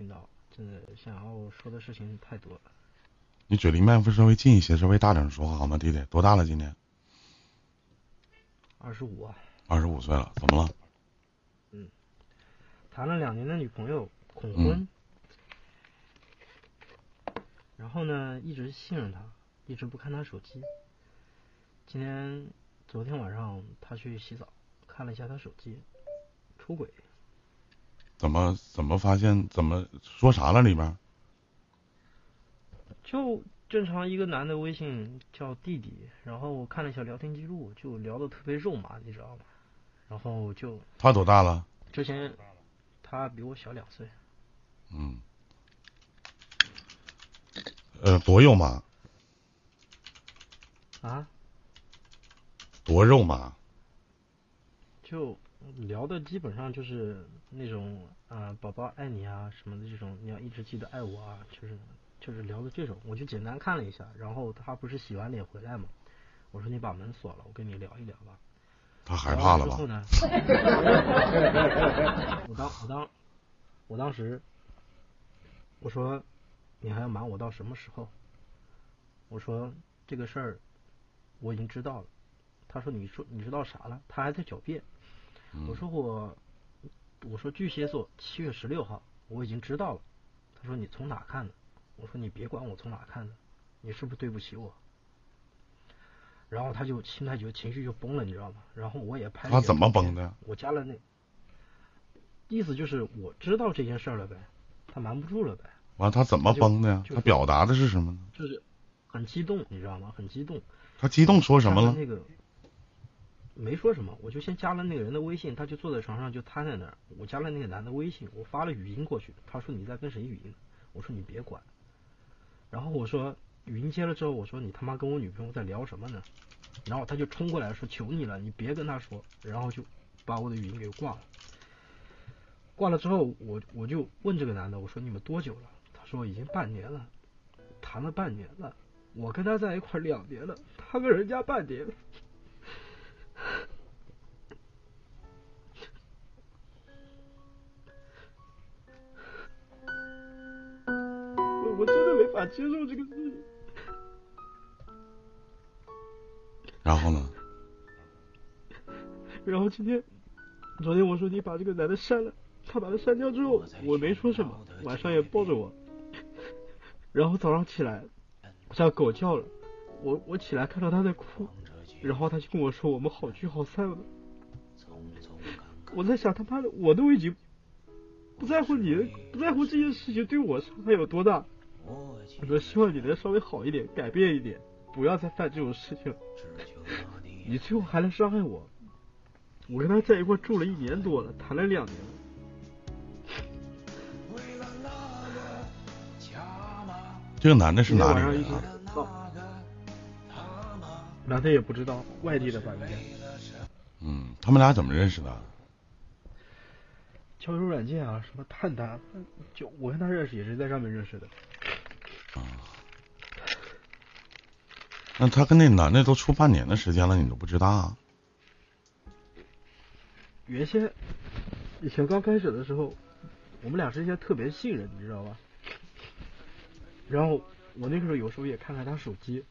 频道，真的想要说的事情太多了。你嘴离麦克风稍微近一些，稍微大点说话好吗，弟弟？多大了今年？二十五啊。二十五岁了，怎么了？嗯，谈了两年的女朋友恐婚，然后呢一直信任她，一直不看她手机。今天昨天晚上她去洗澡，看了一下她手机，出轨。怎么怎么发现？怎么说啥了里面？就正常一个男的微信叫弟弟，然后我看了一下聊天记录，就聊的特别肉麻，你知道吗？然后就他多大了？之前他比我小两岁。嗯。呃，多肉麻？啊？多肉麻？就聊的基本上就是那种啊，宝宝爱你啊什么的这种，你要一直记得爱我啊，就是就是聊的这种。我就简单看了一下，然后他不是洗完脸回来嘛，我说你把门锁了，我跟你聊一聊吧。他害怕了吧？我当我当我当时我说你还要瞒我到什么时候？我说这个事儿我已经知道了。他说你说你知道啥了？他还在狡辩。我说我我说巨蟹座七月十六号我已经知道了。他说你从哪看的？我说你别管我从哪看的，你是不是对不起我？然后他就心态就情绪就崩了，你知道吗？然后我也拍。他怎么崩的？我加了那，意思就是我知道这件事了呗，他瞒不住了呗。完，他怎么崩的呀？他表达的是什么呢？就是很激动，你知道吗？很激动。他激动说什么了？那个没说什么，我就先加了那个人的微信，他就坐在床上就瘫在那儿。我加了那个男的微信，我发了语音过去，他说你在跟谁语音？我说你别管。然后我说。语音接了之后，我说你他妈跟我女朋友在聊什么呢？然后他就冲过来说求你了，你别跟他说。然后就把我的语音给挂了。挂了之后，我我就问这个男的，我说你们多久了？他说已经半年了，谈了半年了。我跟他在一块两年了，他跟人家半年。法接受这个事。然后呢？然后今天，昨天我说你把这个男的删了，他把他删掉之后，我没说什么，晚上也抱着我。然后早上起来，像狗叫了，我我起来看到他在哭，然后他就跟我说我们好聚好散了。我在想他妈的，我都已经不在乎你，不在乎这件事情对我伤害有多大。我说希望你能稍微好一点，改变一点。不要再犯这种事情，你最后还来伤害我。我跟他在一块住了一年多了，谈了两年了。这个男的是哪里人啊？男的也不知道，外地的吧应该。嗯，他们俩怎么认识的？交友软件啊，什么探探，就我跟他认识也是在上面认识的。啊。那他跟那男的都处半年的时间了，你都不知道？啊？原先以前刚开始的时候，我们俩之间特别信任，你知道吧？然后我那个时候有时候也看看他手机，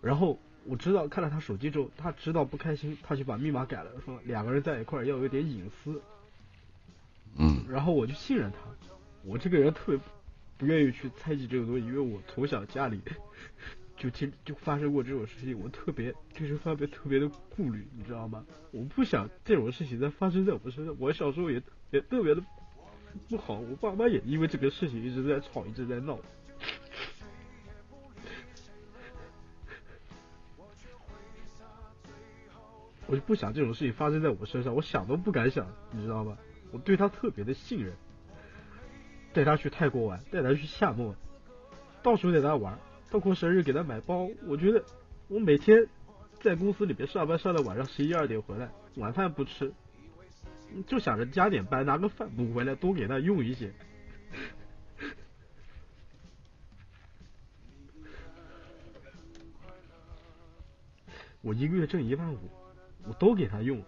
然后我知道看了他手机之后，他知道不开心，他就把密码改了，说两个人在一块要有点隐私。嗯。然后我就信任他，我这个人特别不愿意去猜忌这个东西，因为我从小家里。就经就发生过这种事情，我特别就是方面特别的顾虑，你知道吗？我不想这种事情再发生在我身上。我小时候也也特别的不好，我爸妈也因为这个事情一直在吵，一直在闹。我就不想这种事情发生在我身上，我想都不敢想，你知道吗？我对他特别的信任，带他去泰国玩，带他去厦门，到处带他玩。包括生日给他买包，我觉得我每天在公司里面上班上到晚上十一二点回来，晚饭不吃，就想着加点班拿个饭补回来，多给他用一些。我一个月挣一万五，我都给他用。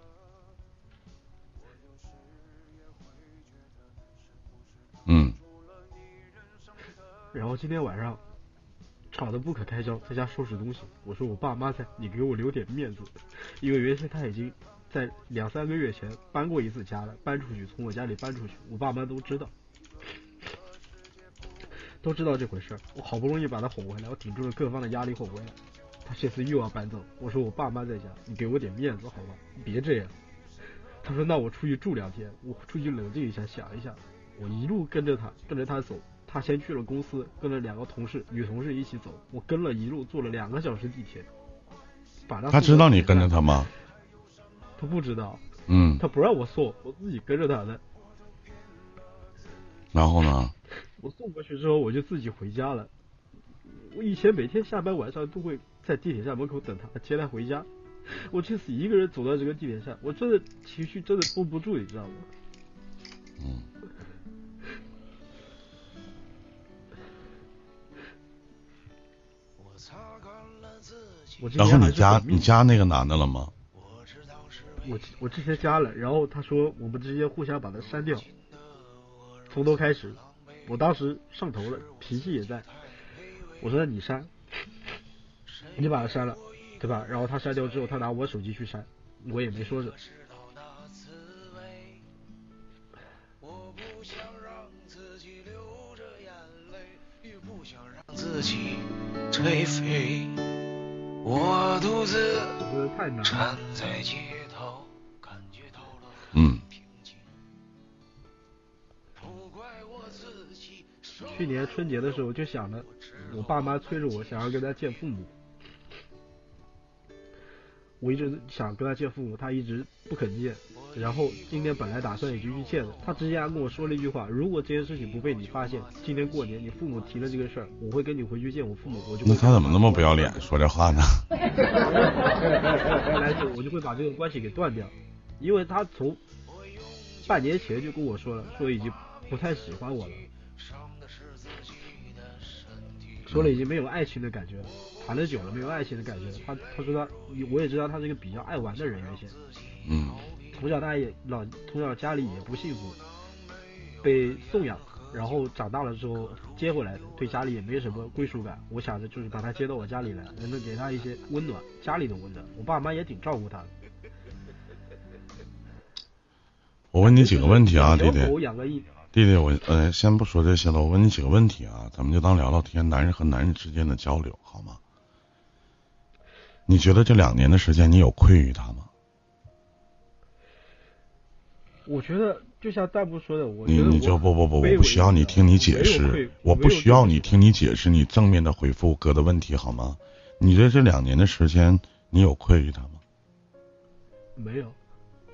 然后今天晚上吵得不可开交，在家收拾东西。我说我爸妈在，你给我留点面子，因为原先他已经在两三个月前搬过一次家了，搬出去从我家里搬出去，我爸妈都知道，都知道这回事儿。我好不容易把他哄回来，我顶住了各方的压力哄回来，他这次又要搬走。我说我爸妈在家，你给我点面子好吧，别这样。他说那我出去住两天，我出去冷静一下，想一下。我一路跟着他，跟着他走。他先去了公司，跟了两个同事、女同事一起走。我跟了一路，坐了两个小时地铁。把他他知道你跟着他吗？他不知道。嗯。他不让我送，我自己跟着他的。然后呢？我送过去之后，我就自己回家了。我以前每天下班晚上都会在地铁站门口等他，接他回家。我这次一个人走到这个地铁站，我真的情绪真的绷不住，你知道吗？嗯。然后你加你加那个男的了吗？我我之前加了，然后他说我们直接互相把他删掉，从头开始。我当时上头了，脾气也在。我说那你删，你把他删了，对吧？然后他删掉之后，他拿我手机去删，我也没说什么。自己颓废。我独自站在街头，感觉到了嗯。去年春节的时候就想着，我爸妈催着我想要跟他见父母，我一直想跟他见父母，他一直不肯见。然后今天本来打算也就去见了，他直接还跟我说了一句话：如果这件事情不被你发现，今天过年你父母提了这个事儿，我会跟你回去见我父母。我就那他怎么那么不要脸说这话呢？我就会把这个关系给断掉，因为他从半年前就跟我说了，说已经不太喜欢我了，说了已经没有爱情的感觉了，谈的久了没有爱情的感觉。他他说他我也知道他是一个比较爱玩的人原先，嗯。从小他也老从小家里也不幸福，被送养，然后长大了之后接回来的，对家里也没什么归属感。我想着就是把他接到我家里来，能能给他一些温暖，家里的温暖。我爸妈也挺照顾他的。我问你几个问题啊，弟弟。弟弟，我呃先不说这些了，我问你几个问题啊，咱们就当聊聊天，男人和男人之间的交流，好吗？你觉得这两年的时间，你有愧于他吗？我觉得就像弹幕说的，我你你就不不不，我不需要你听你解释，我不需要你听你解释，你正面的回复哥的问题好吗？你在这两年的时间，你有愧于他吗？没有。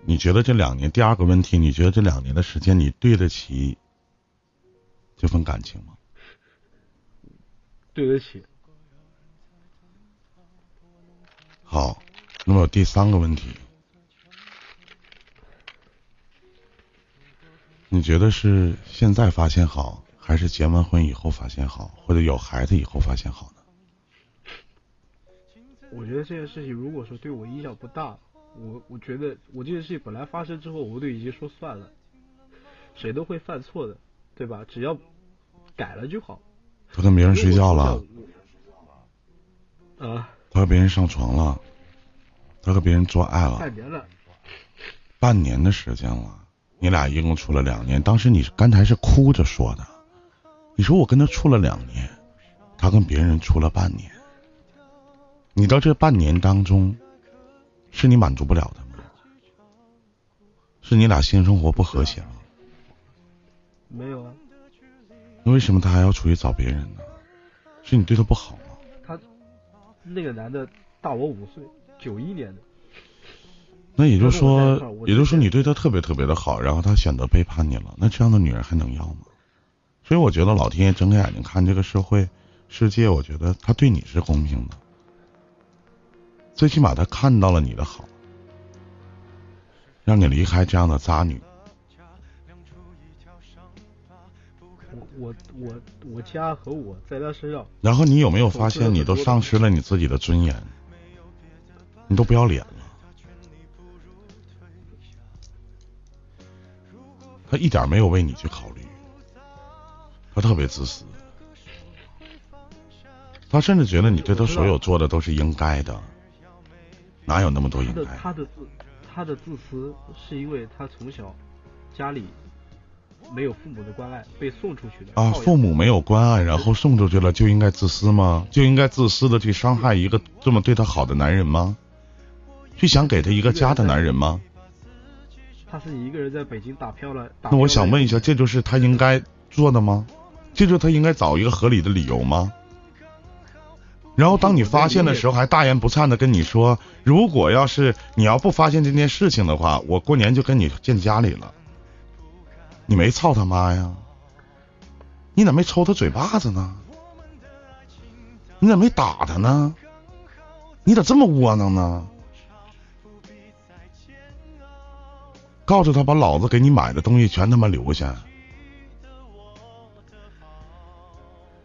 你觉得这两年？第二个问题，你觉得这两年的时间，你对得起这份感情吗？对得起。好，那么第三个问题。你觉得是现在发现好，还是结完婚以后发现好，或者有孩子以后发现好呢？我觉得这件事情如果说对我影响不大，我我觉得我这件事情本来发生之后，我都已经说算了，谁都会犯错的，对吧？只要改了就好。他跟别人睡觉了。啊。他和别人上床了。他和别人做爱了。半年的时间了。你俩一共处了两年，当时你刚才是哭着说的，你说我跟他处了两年，他跟别人处了半年，你到这半年当中，是你满足不了他吗？是你俩性生活不和谐吗？没有啊。那为什么他还要出去找别人呢？是你对他不好吗？他那个男的大我五岁，九一年的。那也就是说，也就是说，你对他特别特别的好，然后他选择背叛你了。那这样的女人还能要吗？所以我觉得老天爷睁开眼睛看这个社会世界，我觉得他对你是公平的。最起码他看到了你的好，让你离开这样的渣女。我我我我家和我在他身上。然后你有没有发现，你都丧失了你自己的尊严？你都不要脸了。他一点没有为你去考虑，他特别自私。他甚至觉得你对他所有做的都是应该的，哪有那么多应该？他的自他的自私是因为他从小家里没有父母的关爱，被送出去的啊。父母没有关爱，然后送出去了，就应该自私吗？就应该自私的去伤害一个这么对他好的男人吗？去想给他一个家的男人吗？他是一个人在北京打漂了。那我想问一下，这就是他应该做的吗？这就是他应该找一个合理的理由吗？然后当你发现的时候，还大言不惭的跟你说，如果要是你要不发现这件事情的话，我过年就跟你见家里了。你没操他妈呀？你咋没抽他嘴巴子呢？你咋没打他呢？你咋这么窝囊呢？告诉他把老子给你买的东西全他妈留下。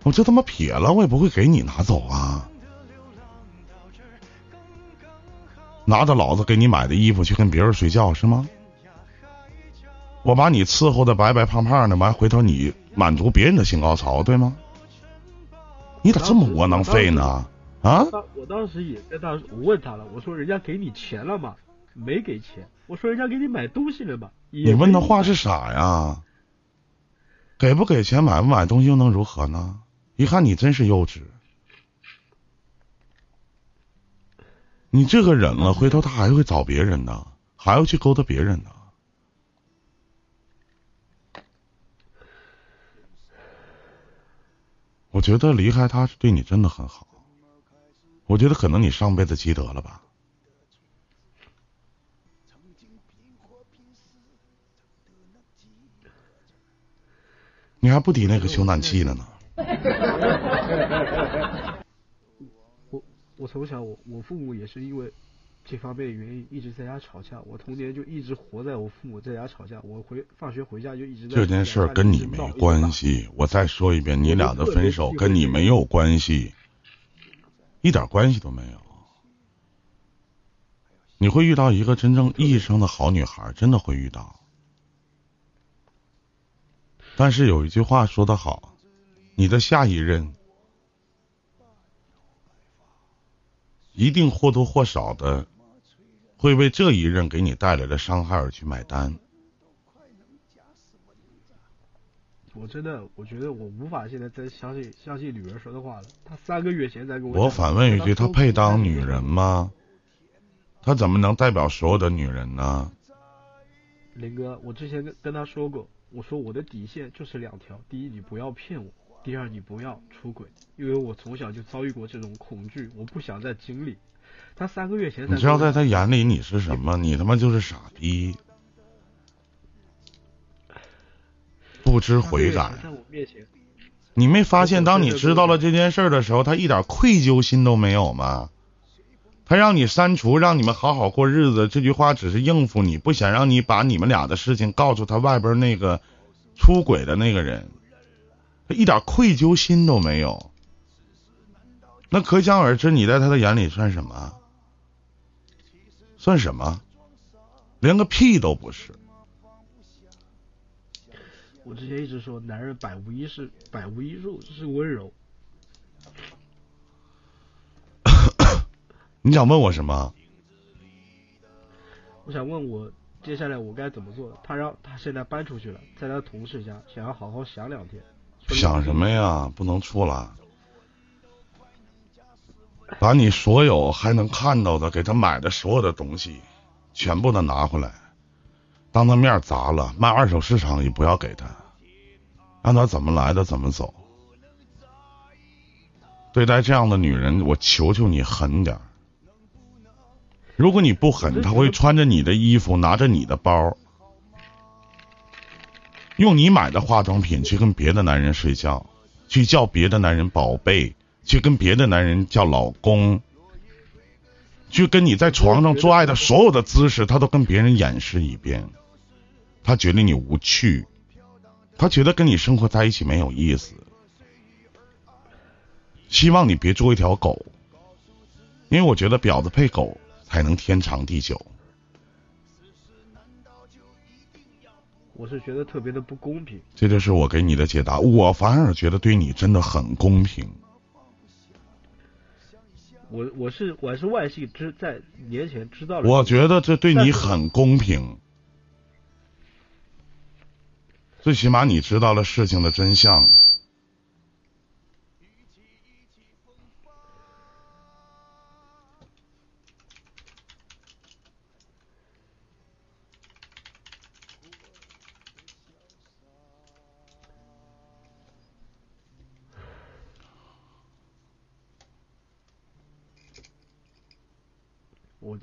我就他妈撇了，我也不会给你拿走啊！拿着老子给你买的衣服去跟别人睡觉是吗？我把你伺候的白白胖胖的，完回头你满足别人的性高潮，对吗？你咋这么窝囊废呢？啊！我当时也跟他，我问他了，我说人家给你钱了吗？没给钱。我说人家给你买东西了吧？你问的话是啥呀？给不给钱，买不买东西又能如何呢？一看你真是幼稚，你这个忍了，回头他还会找别人呢，还要去勾搭别人呢。我觉得离开他是对你真的很好，我觉得可能你上辈子积德了吧。你还不抵那个修暖气的呢。我我从小我我父母也是因为这方面原因一直在家吵架，我童年就一直活在我父母在家吵架，我回放学回家就一直在。这件事跟你没关系，我再说一遍，你俩的分手跟你没有关系，一点关系都没有。你会遇到一个真正意义上的好女孩，真的会遇到。但是有一句话说得好。你的下一任一定或多或少的会为这一任给你带来的伤害而去买单。我真的，我觉得我无法现在再相信相信女人说的话了。她三个月前才跟我。我反问一句，她配当女人吗？她怎么能代表所有的女人呢？林哥，我之前跟跟他说过，我说我的底线就是两条：第一，你不要骗我。第二，你不要出轨，因为我从小就遭遇过这种恐惧，我不想再经历。他三个月前，你知道在他眼里你是什么？你他妈就是傻逼，不知悔改。在我面前，你没发现，当你知道了这件事的时候，他一点愧疚心都没有吗？他让你删除，让你们好好过日子，这句话只是应付你，不想让你把你们俩的事情告诉他外边那个出轨的那个人。他一点愧疚心都没有，那可想而知，你在他的眼里算什么？算什么？连个屁都不是。我之前一直说，男人百无一是，百无一术是温柔。你想问我什么？我想问我接下来我该怎么做？他让他现在搬出去了，在他同事家，想要好好想两天。想什么呀？不能出来，把你所有还能看到的给他买的所有的东西，全部的拿回来，当他面砸了，卖二手市场也不要给他，让他怎么来的怎么走。对待这样的女人，我求求你狠点如果你不狠，他会穿着你的衣服，拿着你的包。用你买的化妆品去跟别的男人睡觉，去叫别的男人宝贝，去跟别的男人叫老公，去跟你在床上做爱的所有的姿势，他都跟别人演示一遍。他觉得你无趣，他觉得跟你生活在一起没有意思，希望你别做一条狗，因为我觉得婊子配狗才能天长地久。我是觉得特别的不公平，这就是我给你的解答。我反而觉得对你真的很公平。我我是我是外系知在年前知道了。我觉得这对你很公平，最起码你知道了事情的真相。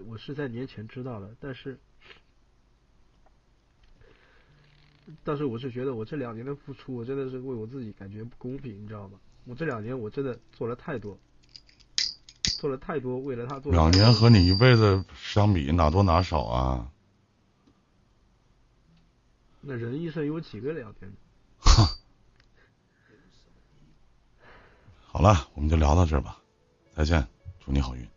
我我是在年前知道的，但是，但是我是觉得我这两年的付出，我真的是为我自己感觉不公平，你知道吗？我这两年我真的做了太多，做了太多为了他做。两年和你一辈子相比，哪多哪少啊？那人一生有几个两年？哼。好了，我们就聊到这儿吧，再见，祝你好运。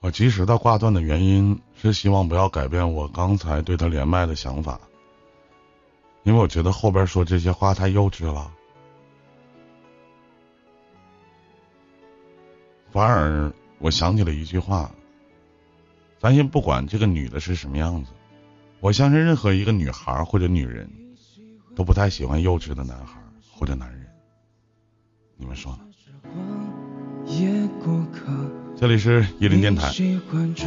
我及时的挂断的原因是希望不要改变我刚才对他连麦的想法，因为我觉得后边说这些话太幼稚了。反而我想起了一句话：，咱先不管这个女的是什么样子，我相信任何一个女孩或者女人，都不太喜欢幼稚的男孩或者男人。你们说呢？这里是伊林电台。